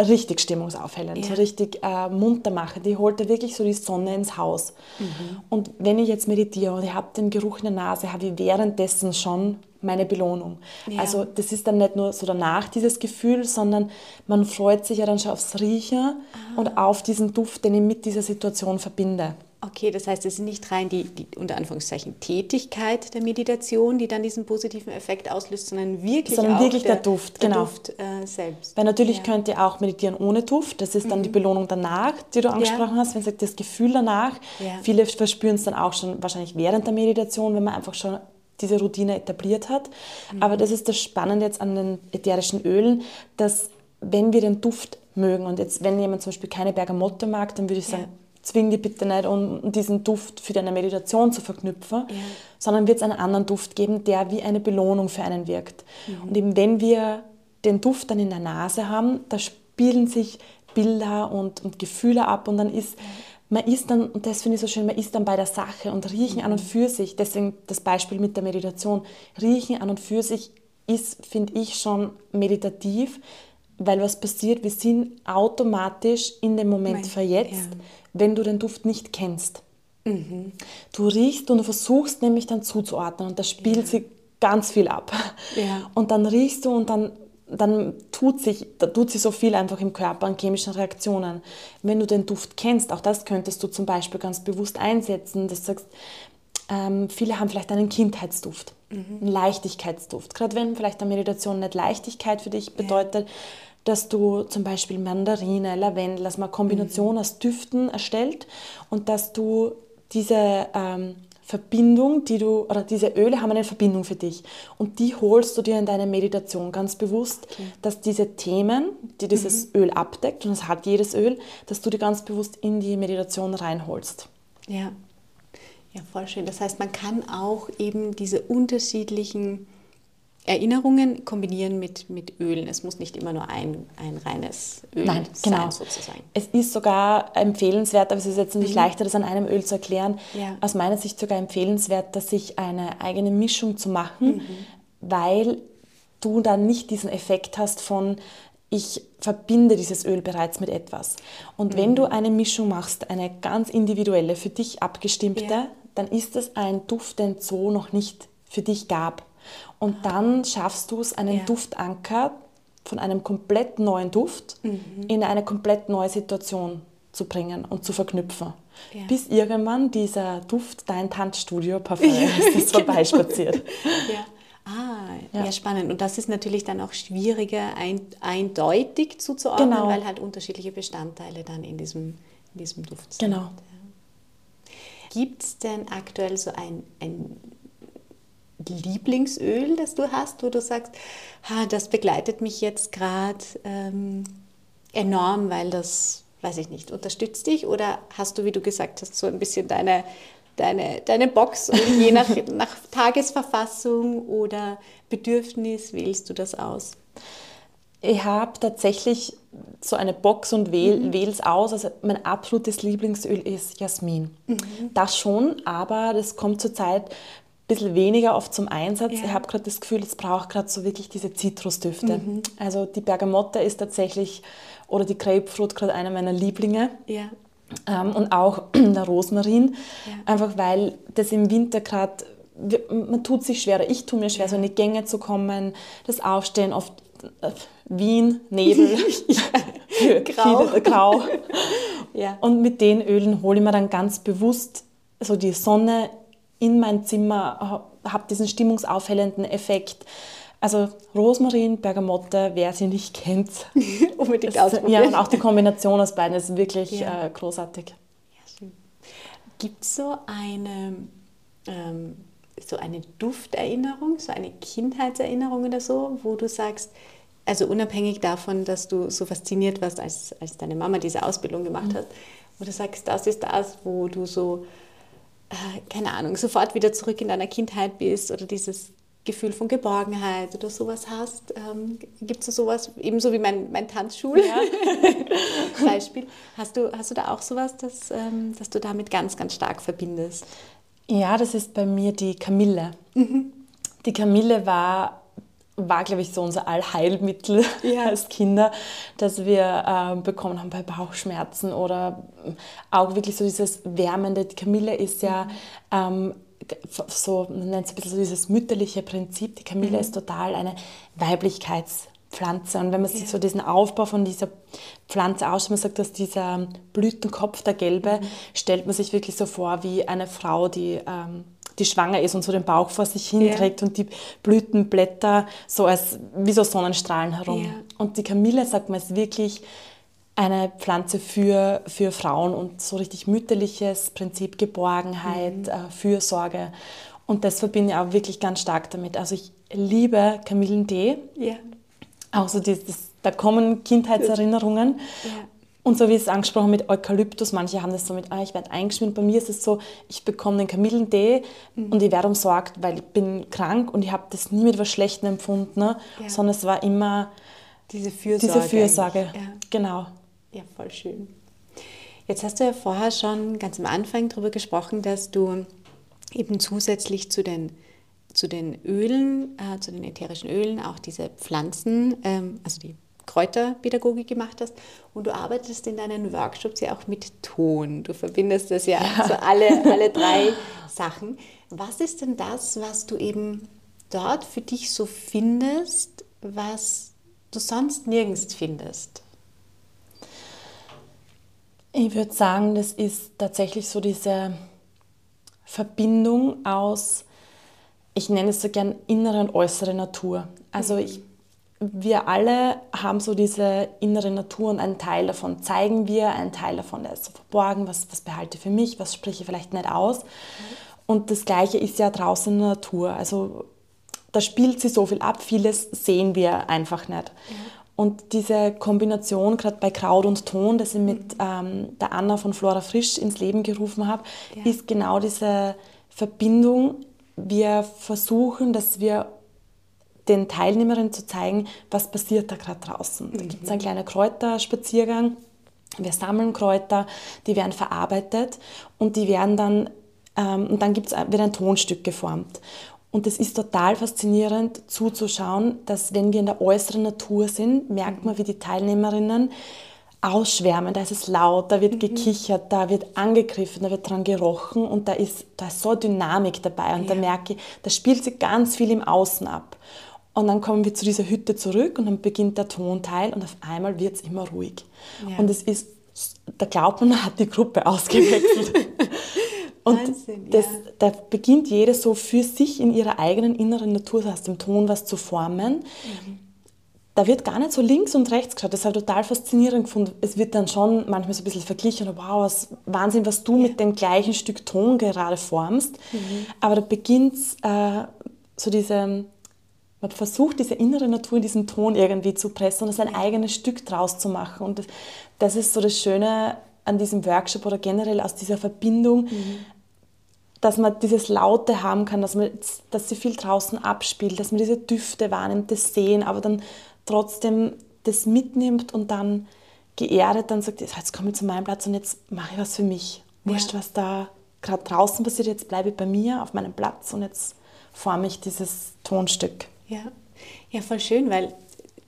richtig stimmungsaufhellend, so Ja. richtig äh, munter machen. Die holt da wirklich so die Sonne ins Haus. Mhm. Und wenn ich jetzt meditiere und ich habe den Geruch in der Nase, habe ich währenddessen schon meine Belohnung. Ja. Also das ist dann nicht nur so danach dieses Gefühl, sondern man freut sich ja dann schon aufs Riechen Ah. und auf diesen Duft, den ich mit dieser Situation verbinde. Okay, das heißt, es ist nicht rein die, die unter Anführungszeichen Tätigkeit der Meditation, die dann diesen positiven Effekt auslöst, sondern wirklich Sondern wirklich der Duft, der genau. Duft äh, selbst. Weil natürlich Ja. könnt ihr auch meditieren ohne Duft. Das ist dann die Belohnung danach, die du angesprochen hast. Wenn sagt das Gefühl danach. Ja. Viele verspüren es dann auch schon wahrscheinlich während der Meditation, wenn man einfach schon diese Routine etabliert hat. Aber das ist das Spannende jetzt an den ätherischen Ölen, dass wenn wir den Duft mögen und jetzt wenn jemand zum Beispiel keine Bergamotte mag, dann würde ich sagen, Ja. Zwing die bitte nicht, um diesen Duft für deine Meditation zu verknüpfen, Ja. sondern wird es einen anderen Duft geben, der wie eine Belohnung für einen wirkt. Und eben wenn wir den Duft dann in der Nase haben, da spielen sich Bilder und, und Gefühle ab und dann ist, man ist dann, und das finde ich so schön, man ist dann bei der Sache und riechen an und für sich, deswegen das Beispiel mit der Meditation, riechen an und für sich ist, finde ich, schon meditativ, weil was passiert, wir sind automatisch in dem Moment Mein- verjetzt, ja. wenn du den Duft nicht kennst. Du riechst und du versuchst nämlich dann zuzuordnen und da spielt sich ganz viel ab. Ja. Und dann riechst du und dann, dann tut, sich, da tut sich so viel einfach im Körper an chemischen Reaktionen. Wenn du den Duft kennst, auch das könntest du zum Beispiel ganz bewusst einsetzen, dass du sagst, ähm, viele haben vielleicht einen Kindheitsduft, einen Leichtigkeitsduft. Gerade wenn vielleicht eine Meditation nicht Leichtigkeit für dich bedeutet, dass du zum Beispiel Mandarine, Lavendel, dass man Kombination aus Düften erstellt und dass du diese ähm, Verbindung, die du, oder diese Öle haben eine Verbindung für dich. Und die holst du dir in deine Meditation ganz bewusst, dass diese Themen, die dieses Öl abdeckt, und das hat jedes Öl, dass du die ganz bewusst in die Meditation reinholst. Ja. ja, voll schön. Das heißt, man kann auch eben diese unterschiedlichen Erinnerungen kombinieren mit, mit Ölen. Es muss nicht immer nur ein, ein reines Öl Nein, sein, genau. sozusagen. Es ist sogar empfehlenswert, aber es ist jetzt nicht leichter, das an einem Öl zu erklären. Ja. Aus meiner Sicht sogar empfehlenswert, dass sich eine eigene Mischung zu machen, weil du dann nicht diesen Effekt hast von ich verbinde dieses Öl bereits mit etwas. Und wenn du eine Mischung machst, eine ganz individuelle, für dich abgestimmte, Ja. dann ist es ein Duft, den es so noch nicht für dich gab. Und dann schaffst du es, einen Ja. Duftanker von einem komplett neuen Duft Mhm. in eine komplett neue Situation zu bringen und zu verknüpfen. Ja. Bis irgendwann dieser Duft dein Tanzstudio-Parfum [laughs] ist, das vorbeispaziert. [laughs] Ja. Ah, ja. Ja. spannend. Und das ist natürlich dann auch schwieriger, ein, eindeutig zuzuordnen, Genau. weil halt unterschiedliche Bestandteile dann in diesem, in diesem Duft sind. Genau. Gibt es denn aktuell so ein, ein Lieblingsöl, das du hast, wo du sagst, ha, das begleitet mich jetzt gerade ähm, enorm, weil das, weiß ich nicht, unterstützt dich? Oder hast du, wie du gesagt hast, so ein bisschen deine, deine, deine Box und [laughs] je nach, nach Tagesverfassung oder Bedürfnis wählst du das aus? Ich habe tatsächlich so eine Box und wähl, Mhm. wähle es aus. Also mein absolutes Lieblingsöl ist Jasmin. Mhm. Das schon, aber das kommt zurzeit bisschen weniger oft zum Einsatz. Ja. Ich habe gerade das Gefühl, es braucht gerade so wirklich diese Zitrusdüfte. Mhm. Also die Bergamotte ist tatsächlich, oder die Grapefruit gerade einer meiner Lieblinge. Ja. Ähm, und auch [clears throat] der Rosmarin, Ja. einfach weil das im Winter gerade, man tut sich schwerer. Ich tue mir schwer, so in die Gänge zu kommen, das Aufstehen, oft äh, Wien, Nebel, [laughs] Grau. viele, grau. [laughs] Ja. Und mit den Ölen hole ich mir dann ganz bewusst so die Sonne in mein Zimmer, habe diesen stimmungsaufhellenden Effekt. Also Rosmarin, Bergamotte, wer sie nicht kennt. [laughs] Unbedingt Das, ausprobieren. ja, und auch die Kombination aus beiden ist wirklich Ja. äh, großartig. Gibt es so eine, ähm, so eine Dufterinnerung, so eine Kindheitserinnerung oder so, wo du sagst, also unabhängig davon, dass du so fasziniert warst, als, als deine Mama diese Ausbildung gemacht hat, wo du sagst, das ist das, wo du so, keine Ahnung, sofort wieder zurück in deiner Kindheit bist oder dieses Gefühl von Geborgenheit oder sowas hast. Ähm, Gibt es sowas, ebenso wie mein, mein Tanzschul? [laughs] Beispiel. Hast du, hast du da auch sowas, das, ähm, das du damit ganz, ganz stark verbindest? Ja, das ist bei mir die Kamille. Die Kamille war war, glaube ich, so unser Allheilmittel [laughs] ja. als Kinder, dass wir äh, bekommen haben bei Bauchschmerzen oder auch wirklich so dieses Wärmende. Die Kamille ist ja ähm, so, man nennt es ein bisschen so dieses mütterliche Prinzip. Die Kamille mhm. ist total eine Weiblichkeitspflanze. Und wenn man sich so diesen Aufbau von dieser Pflanze ausschaut, man sagt, dass dieser Blütenkopf, der gelbe, mhm. stellt man sich wirklich so vor wie eine Frau, die ähm, die schwanger ist und so den Bauch vor sich hinträgt ja. und die Blütenblätter so als wie so Sonnenstrahlen herum. Ja. Und die Kamille, sagt man, ist wirklich eine Pflanze für, für Frauen und so richtig mütterliches Prinzip Geborgenheit, mhm. äh, Fürsorge. Und das verbinde ich auch wirklich ganz stark damit. Also ich liebe Kamillentee. Ja. Auch so dieses, da kommen Kindheitserinnerungen. Ja. Und so wie es angesprochen mit Eukalyptus, manche haben das so mit, ah, ich werde eingeschmiert. Bei mir ist es so, ich bekomme den Kamillentee mhm. und ich werde umsorgt, weil ich bin krank und ich habe das nie mit etwas Schlechtem empfunden, ne? ja. sondern es war immer diese Fürsorge. Diese Fürsorge, ja. genau. Ja, voll schön. Jetzt hast du ja vorher schon ganz am Anfang darüber gesprochen, dass du eben zusätzlich zu den, zu den Ölen, äh, zu den ätherischen Ölen auch diese Pflanzen, ähm, also die Kräuterpädagogik gemacht hast und du arbeitest in deinen Workshops ja auch mit Ton. Du verbindest das ja, ja. so alle, [laughs] alle drei Sachen. Was ist denn das, was du eben dort für dich so findest, was du sonst nirgends findest? Ich würde sagen, das ist tatsächlich so diese Verbindung aus, ich nenne es so gern innere und äußere Natur. Also mhm. ich wir alle haben so diese innere Natur und einen Teil davon zeigen wir, einen Teil davon, der ist so verborgen, was, was behalte ich für mich, was spreche ich vielleicht nicht aus. Und das Gleiche ist ja draußen in der Natur. Also da spielt sie so viel ab, vieles sehen wir einfach nicht. Ja. Und diese Kombination, gerade bei Kraut und Ton, das ich mit ähm, der Anna von Flora Frisch ins Leben gerufen habe, ja. ist genau diese Verbindung. Wir versuchen, dass wir den Teilnehmerinnen zu zeigen, was passiert da gerade draußen. Da gibt es einen kleinen Kräuterspaziergang. Wir sammeln Kräuter, die werden verarbeitet und die werden dann, ähm, und dann gibt's, wird ein Tonstück geformt. Und es ist total faszinierend zuzuschauen, dass wenn wir in der äußeren Natur sind, merkt man, wie die Teilnehmerinnen ausschwärmen, da ist es laut, da wird mhm. gekichert, da wird angegriffen, da wird dran gerochen und da ist, da ist so Dynamik dabei und ja. da merke ich, da spielt sich ganz viel im Außen ab. Und dann kommen wir zu dieser Hütte zurück und dann beginnt der Tonteil und auf einmal wird es immer ruhig. Ja. Und es ist, da glaubt man, man hat die Gruppe ausgewechselt. [laughs] und Wahnsinn, das, ja. da beginnt jeder so für sich in ihrer eigenen inneren Natur, aus dem Ton was zu formen. Mhm. Da wird gar nicht so links und rechts geschaut. Das habe ich total faszinierend gefunden. Es wird dann schon manchmal so ein bisschen verglichen, wow, was, Wahnsinn, was du ja. mit dem gleichen Stück Ton gerade formst. Mhm. Aber da beginnt äh, so diese man versucht, diese innere Natur in diesen Ton irgendwie zu pressen und es ein eigenes Stück draus zu machen. Und das ist so das Schöne an diesem Workshop oder generell aus dieser Verbindung, mhm. dass man dieses Laute haben kann, dass, man, dass sie viel draußen abspielt, dass man diese Düfte wahrnimmt, das Sehen, aber dann trotzdem das mitnimmt und dann geerdet dann sagt, jetzt komme ich zu meinem Platz und jetzt mache ich was für mich. Wurscht, ja. was da gerade draußen passiert, jetzt bleibe ich bei mir auf meinem Platz und jetzt forme ich dieses Tonstück. Ja, ja voll schön, weil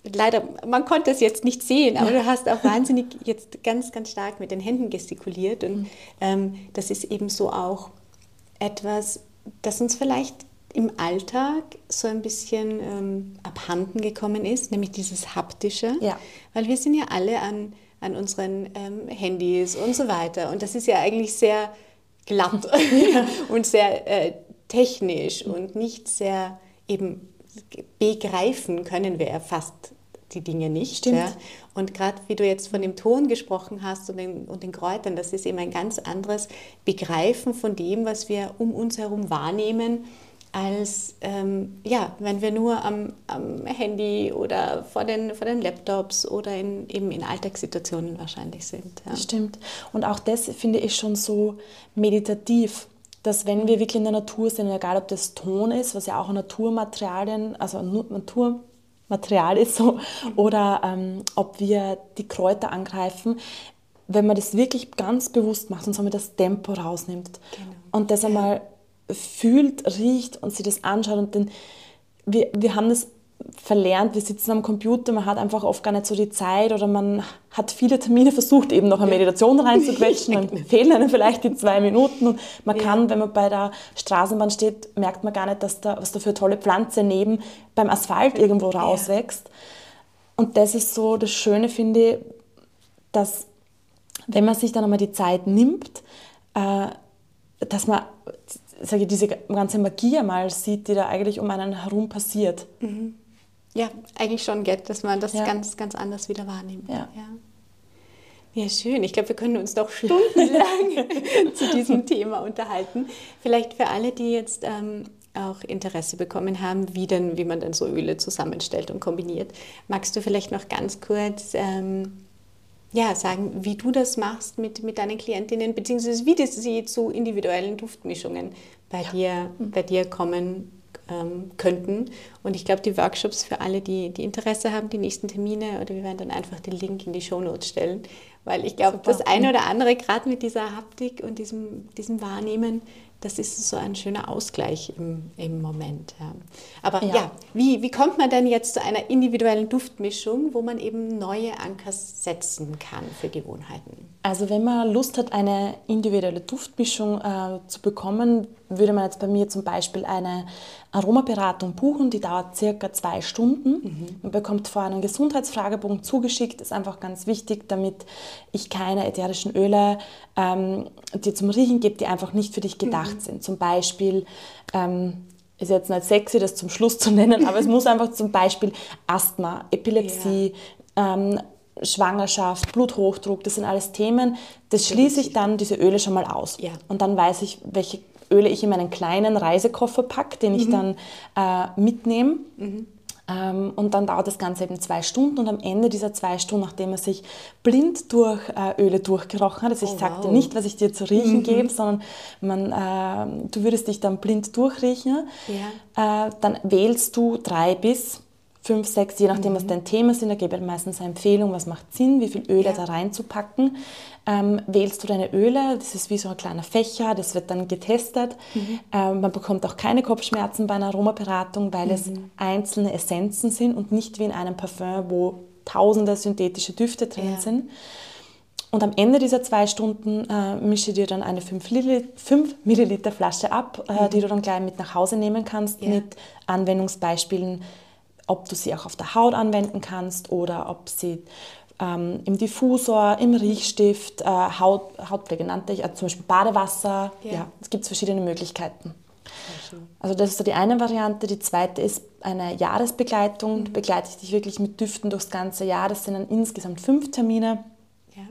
leider, man konnte es jetzt nicht sehen, aber du hast auch wahnsinnig jetzt ganz, ganz stark mit den Händen gestikuliert. Und mhm. ähm, das ist eben so auch etwas, das uns vielleicht im Alltag so ein bisschen ähm, abhanden gekommen ist, nämlich dieses Haptische. Ja. Weil wir sind ja alle an, an unseren ähm, Handys und so weiter. Und das ist ja eigentlich sehr glatt [laughs] [laughs] und sehr äh, technisch und nicht sehr eben begreifen können wir ja fast die Dinge nicht. Ja? Und gerade wie du jetzt von dem Ton gesprochen hast und den, und den Kräutern, das ist eben ein ganz anderes Begreifen von dem, was wir um uns herum wahrnehmen, als ähm, ja, wenn wir nur am, am, Handy oder vor den, vor den Laptops oder in, eben in Alltagssituationen wahrscheinlich sind. Ja. Stimmt. Und auch das finde ich schon so meditativ dass wenn wir wirklich in der Natur sind, egal ob das Ton ist, was ja auch Naturmaterialien, also Naturmaterial ist so, oder ähm, ob wir die Kräuter angreifen, wenn man das wirklich ganz bewusst macht und so das Tempo rausnimmt genau. und das einmal fühlt, riecht und sich das anschaut und dann, wir, wir haben das verlernt, wir sitzen am Computer, man hat einfach oft gar nicht so die Zeit oder man hat viele Termine versucht, eben noch eine Meditation reinzuquetschen, dann [laughs] fehlen einem vielleicht die zwei Minuten und man ja. kann, wenn man bei der Straßenbahn steht, merkt man gar nicht, dass da, was da für eine tolle Pflanze neben beim Asphalt irgendwo rauswächst. Und das ist so das Schöne, finde ich, dass wenn man sich dann einmal die Zeit nimmt, äh, dass man sage ich, diese ganze Magie einmal sieht, die da eigentlich um einen herum passiert. Mhm. Ja, eigentlich schon, Gett, dass man das ja. ganz, ganz anders wieder wahrnimmt. Ja. ja. ja schön. Ich glaube, wir können uns doch [laughs] stundenlang [laughs] zu diesem Thema unterhalten. Vielleicht für alle, die jetzt ähm, auch Interesse bekommen haben, wie, denn, wie man dann so Öle zusammenstellt und kombiniert. Magst du vielleicht noch ganz kurz ähm, ja, sagen, wie du das machst mit, mit deinen Klientinnen, beziehungsweise wie sie zu individuellen Duftmischungen bei, dir, bei dir kommen ähm, könnten. Und ich glaube, die Workshops für alle, die, die Interesse haben, die nächsten Termine, oder wir werden dann einfach den Link in die Shownotes stellen, weil ich glaube, das eine oder andere, gerade mit dieser Haptik und diesem, diesem Wahrnehmen, das ist so ein schöner Ausgleich im, im Moment. Ja. Aber ja, ja wie, wie kommt man denn jetzt zu einer individuellen Duftmischung, wo man eben neue Anker setzen kann für Gewohnheiten? Also wenn man Lust hat, eine individuelle Duftmischung äh, zu bekommen, würde man jetzt bei mir zum Beispiel eine Aromaberatung buchen, die dauert circa zwei Stunden. Mhm. Man bekommt vorher einen Gesundheitsfragebogen zugeschickt, das ist einfach ganz wichtig, damit ich keine ätherischen Öle ähm, dir zum Riechen gebe, die einfach nicht für dich gedacht mhm. sind. Zum Beispiel ähm, ist jetzt nicht sexy, das zum Schluss zu nennen, aber es muss einfach zum Beispiel Asthma, Epilepsie, ja. ähm, Schwangerschaft, Bluthochdruck, das sind alles Themen. Das schließe ich dann diese Öle schon mal aus. Ja. Und dann weiß ich, welche Öle ich in meinen kleinen Reisekoffer packe, den ich mhm. dann äh, mitnehme. Mhm. Ähm, und dann dauert das Ganze eben zwei Stunden und am Ende dieser zwei Stunden, nachdem man sich blind durch äh, Öle durchgerochen hat, also ich oh, sagte wow. nicht, was ich dir zu riechen mhm. gebe, sondern man, äh, du würdest dich dann blind durchriechen, ja. Äh, dann wählst du drei bis fünf, sechs, je nachdem, mhm. was dein Thema ist, da gebe ich meistens eine Empfehlung, was macht Sinn, wie viel Öle ja. da reinzupacken. Ähm, wählst du deine Öle, das ist wie so ein kleiner Fächer, das wird dann getestet. Mhm. Ähm, man bekommt auch keine Kopfschmerzen bei einer Aromaberatung, weil mhm. es einzelne Essenzen sind und nicht wie in einem Parfum, wo tausende synthetische Düfte drin ja. sind. Und am Ende dieser zwei Stunden äh, mische dir dann eine 5 Milliliter, Flasche ab, äh, mhm. die du dann gleich mit nach Hause nehmen kannst, ja. mit Anwendungsbeispielen ob du sie auch auf der Haut anwenden kannst oder ob sie ähm, im Diffusor, im Riechstift, äh, Haut, Hautpflege nannte ich, also zum Beispiel Badewasser. Ja, ja es gibt verschiedene Möglichkeiten. Also das ist so die eine Variante. Die zweite ist eine Jahresbegleitung. Da begleite ich dich wirklich mit Düften durchs ganze Jahr. Das sind dann insgesamt fünf Termine. Ja.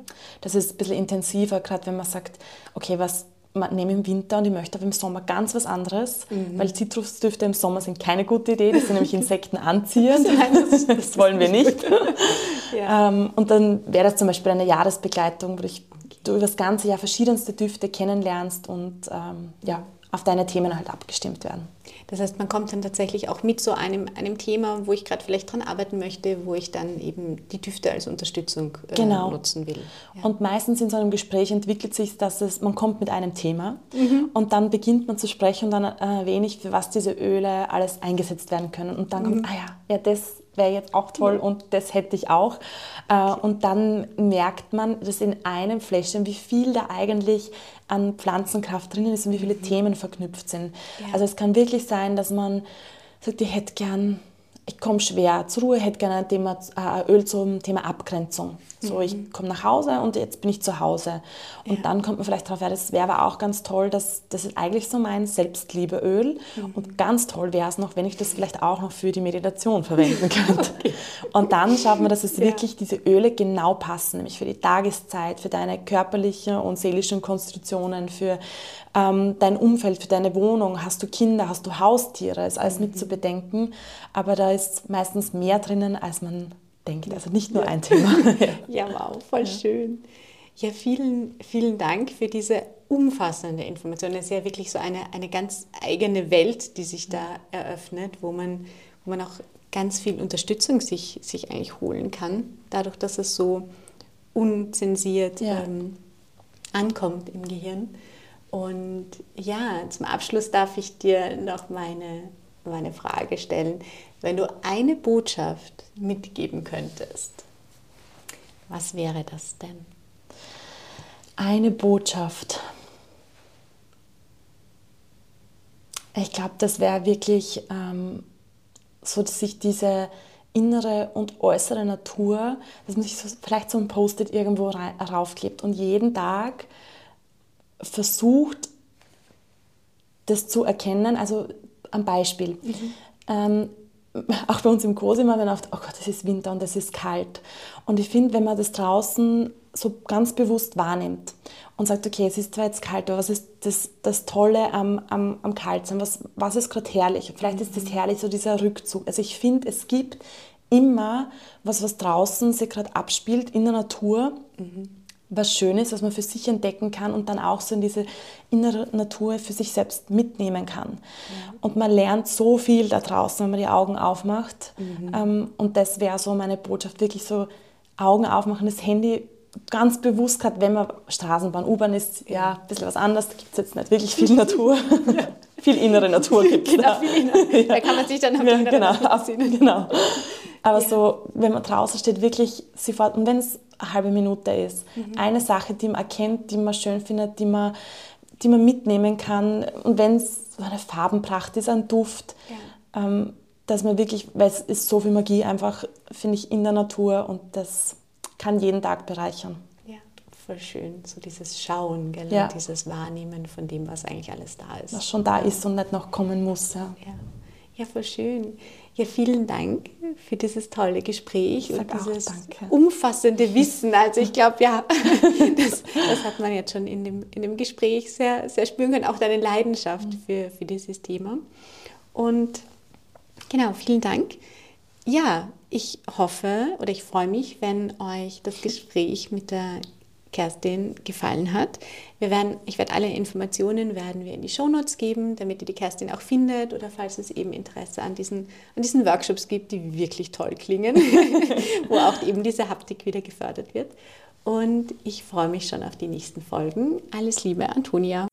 Das ist ein bisschen intensiver, gerade wenn man sagt, okay, was nehme im Winter und ich möchte aber im Sommer ganz was anderes, mhm. weil Zitrusdüfte im Sommer sind keine gute Idee, die sind nämlich Insekten [laughs] anziehend. [laughs] das, das, wollen wir nicht. [laughs] ja. ähm, und dann wäre das zum Beispiel eine Jahresbegleitung, wo ich, du über das ganze Jahr verschiedenste Düfte kennenlernst und ähm, ja, auf deine Themen halt abgestimmt werden. Das heißt, man kommt dann tatsächlich auch mit so einem, einem Thema, wo ich gerade vielleicht dran arbeiten möchte, wo ich dann eben die Düfte als Unterstützung äh, genau. nutzen will. Ja. Und meistens in so einem Gespräch entwickelt sich, dass es, man kommt mit einem Thema mhm. und dann beginnt man zu sprechen und dann erwähne ich, für was diese Öle alles eingesetzt werden können. Und dann mhm. kommt, ah ja, ja, das wäre jetzt auch toll mhm. und das hätte ich auch. Äh, und dann merkt man, dass in einem Fläschchen, wie viel da eigentlich an Pflanzenkraft drinnen ist und wie viele mhm. Themen verknüpft sind. Ja. Also es kann wirklich sein, dass man sagt, ich hätte gern ich komme schwer zur Ruhe, hätte gerne ein Thema, äh, Öl zum Thema Abgrenzung. So, mhm. ich komme nach Hause und jetzt bin ich zu Hause. Und ja. dann kommt man vielleicht darauf, ja, das wäre aber auch ganz toll, dass das ist eigentlich so mein Selbstliebeöl. Mhm. Und ganz toll wäre es noch, wenn ich das vielleicht auch noch für die Meditation verwenden [laughs] könnte. okay. Und dann schaut man, dass es ja. wirklich diese Öle genau passen, nämlich für die Tageszeit, für deine körperlichen und seelischen Konstitutionen, für ähm, dein Umfeld, für deine Wohnung. Hast du Kinder, hast du Haustiere, ist alles mhm. mit zu bedenken. Aber da ist meistens mehr drinnen, als man denkt. Also nicht nur ja. ein Thema. [laughs] ja, wow, voll ja. schön. Ja, vielen, vielen Dank für diese umfassende Information. Es ist ja wirklich so eine, eine ganz eigene Welt, die sich da eröffnet, wo man, wo man auch ganz viel Unterstützung sich, sich eigentlich holen kann, dadurch, dass es so unzensiert ja. ähm, ankommt im Gehirn. Und ja, zum Abschluss darf ich dir noch meine meine Frage stellen. Wenn du eine Botschaft mitgeben könntest, was wäre das denn? Eine Botschaft. Ich glaube, das wäre wirklich ähm, so, dass sich diese innere und äußere Natur, dass man sich so, vielleicht so ein Post-it irgendwo raufklebt und jeden Tag versucht, das zu erkennen. Also ein Beispiel. Mhm. Ähm, [laughs] auch bei uns im Cosima, wenn oft, oh Gott, es ist Winter und es ist kalt. Und ich finde, wenn man das draußen so ganz bewusst wahrnimmt und sagt, okay, es ist zwar jetzt kalt, aber was ist das, das Tolle am, am, am Kaltsein? Was, was ist gerade herrlich? vielleicht ist das mhm. herrlich, so dieser Rückzug. Also ich finde, es gibt immer was, was draußen sich gerade abspielt in der Natur. Mhm was Schönes, was man für sich entdecken kann und dann auch so in diese innere Natur für sich selbst mitnehmen kann. Ja. Und man lernt so viel da draußen, wenn man die Augen aufmacht. Mhm. Ähm, und das wäre so meine Botschaft, wirklich so Augen aufmachen, das Handy ganz bewusst, gerade wenn man Straßenbahn, U-Bahn ist, ja, ein bisschen was anderes, da gibt es jetzt nicht wirklich viel Natur. ja. [laughs] viel innere Natur gibt es genau, viel innere. [laughs] Da kann man sich dann auf ja, genau, genau. Aber ja. so, wenn man draußen steht, wirklich sofort, und wenn es eine halbe Minute ist. Mhm. Eine Sache, die man erkennt, die man schön findet, die man, die man mitnehmen kann. Und wenn es so eine Farbenpracht ist, ein Duft, ähm, dass man wirklich, weil es ist so viel Magie einfach, finde ich, in der Natur und das kann jeden Tag bereichern. Ja, voll schön. So dieses Schauen, gell? Ja. dieses Wahrnehmen von dem, was eigentlich alles da ist. Was schon da ist und nicht noch kommen muss. Ja, ja. ja voll schön. Ja, vielen Dank für dieses tolle Gespräch und dieses umfassende Wissen. Also ich glaube, ja, [laughs] das, das, hat man jetzt schon in dem, in dem Gespräch sehr, sehr spüren können, auch deine Leidenschaft mhm. für, für dieses Thema. Und genau, vielen Dank. Ja, ich hoffe oder ich freue mich, wenn euch das Gespräch mit der Kerstin gefallen hat. Wir werden, ich werde alle Informationen werden wir in die Shownotes geben, damit ihr die Kerstin auch findet oder falls es eben Interesse an diesen, an diesen Workshops gibt, die wirklich toll klingen, [laughs] wo auch eben diese Haptik wieder gefördert wird. Und ich freue mich schon auf die nächsten Folgen. Alles Liebe, Antonia.